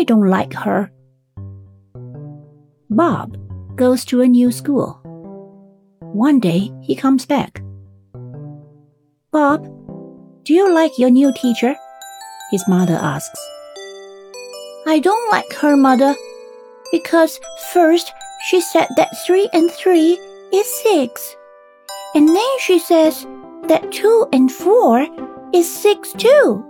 I don't like her. Bob goes to a new school. One day he comes back. Bob, do you like your new teacher? His mother asks. I don't like her, mother, because first she said that three and three is six, and then she says that two and four is six too.